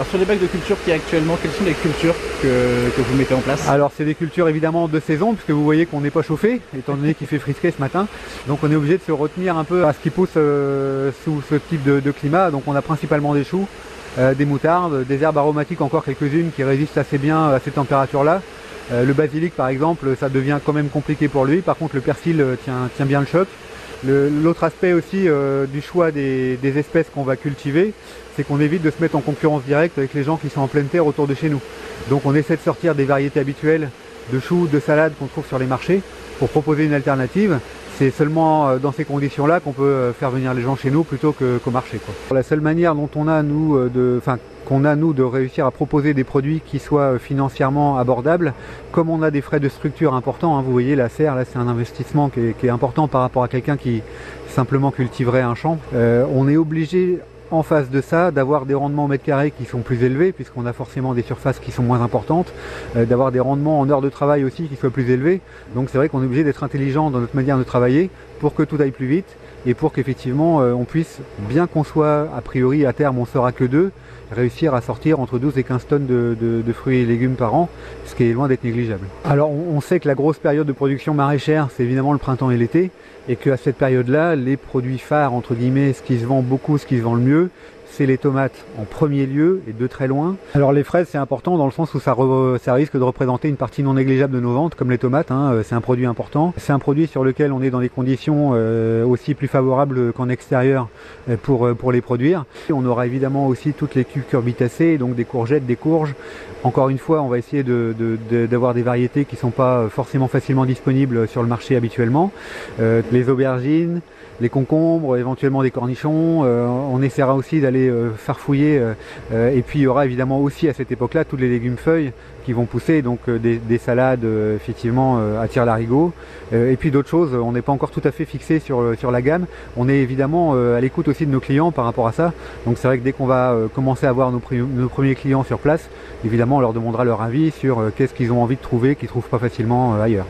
Alors sur les bacs de culture qui actuellement, quelles sont les cultures que, vous mettez en place Alors c'est des cultures évidemment de saison puisque vous voyez qu'on n'est pas chauffé étant donné qu'il fait frisqué ce matin. Donc on est obligé de se retenir un peu à ce qui pousse euh, sous ce type de, climat. Donc on a principalement des choux, euh, des moutardes, des herbes aromatiques encore quelques-unes qui résistent assez bien à ces températures-là. Euh, le basilic par exemple ça devient quand même compliqué pour lui. Par contre le persil tient, tient bien le choc. L'autre aspect aussi euh, du choix des, espèces qu'on va cultiver, c'est qu'on évite de se mettre en concurrence directe avec les gens qui sont en pleine terre autour de chez nous. Donc on essaie de sortir des variétés habituelles de choux, de salades qu'on trouve sur les marchés pour proposer une alternative. C'est seulement euh, dans ces conditions-là qu'on peut euh, faire venir les gens chez nous plutôt qu'au qu marché. Quoi. La seule manière dont on a nous de, qu'on a nous de réussir à proposer des produits qui soient financièrement abordables, comme on a des frais de structure importants, hein, vous voyez la serre là c'est un investissement qui est, qui est, important par rapport à quelqu'un qui simplement cultiverait un champ, euh, on est obligé en face de ça, d'avoir des rendements au mètre carré qui sont plus élevés, puisqu'on a forcément des surfaces qui sont moins importantes, euh, d'avoir des rendements en heures de travail aussi qui soient plus élevés. Donc c'est vrai qu'on est obligé d'être intelligent dans notre manière de travailler pour que tout aille plus vite et pour qu'effectivement euh, on puisse, bien qu'on soit a priori à terme on sera que deux, réussir à sortir entre 12 et 15 tonnes de, fruits et légumes par an, ce qui est loin d'être négligeable. Alors on, sait que la grosse période de production maraîchère c'est évidemment le printemps et l'été, et qu'à cette période-là, les produits phares, entre guillemets, ce qui se vend beaucoup, ce qui se vend le mieux, c'est les tomates en premier lieu et de très loin. Alors les fraises c'est important dans le sens où ça, risque de représenter une partie non négligeable de nos ventes comme les tomates, hein, c'est un produit important. C'est un produit sur lequel on est dans des conditions euh, aussi plus favorables qu'en extérieur euh, pour, euh, les produire. On aura évidemment aussi toutes les cucurbitacées, donc des courgettes, des courges. Encore une fois on va essayer d'avoir de, de, des variétés qui ne sont pas forcément facilement disponibles sur le marché habituellement. Euh, les aubergines, les concombres, éventuellement des cornichons. Euh, on essaiera aussi d'aller euh, farfouiller. Euh, et puis il y aura évidemment aussi à cette époque-là tous les légumes feuilles qui vont pousser, donc des, des, salades effectivement à tire larigot. et puis d'autres choses, on n'est pas encore tout à fait fixé sur, la gamme. On est évidemment à l'écoute aussi de nos clients par rapport à ça. Donc c'est vrai que dès qu'on va commencer à avoir nos, nos, premiers clients sur place, évidemment on leur demandera leur avis sur qu'est-ce qu'ils ont envie de trouver qu'ils ne trouvent pas facilement ailleurs.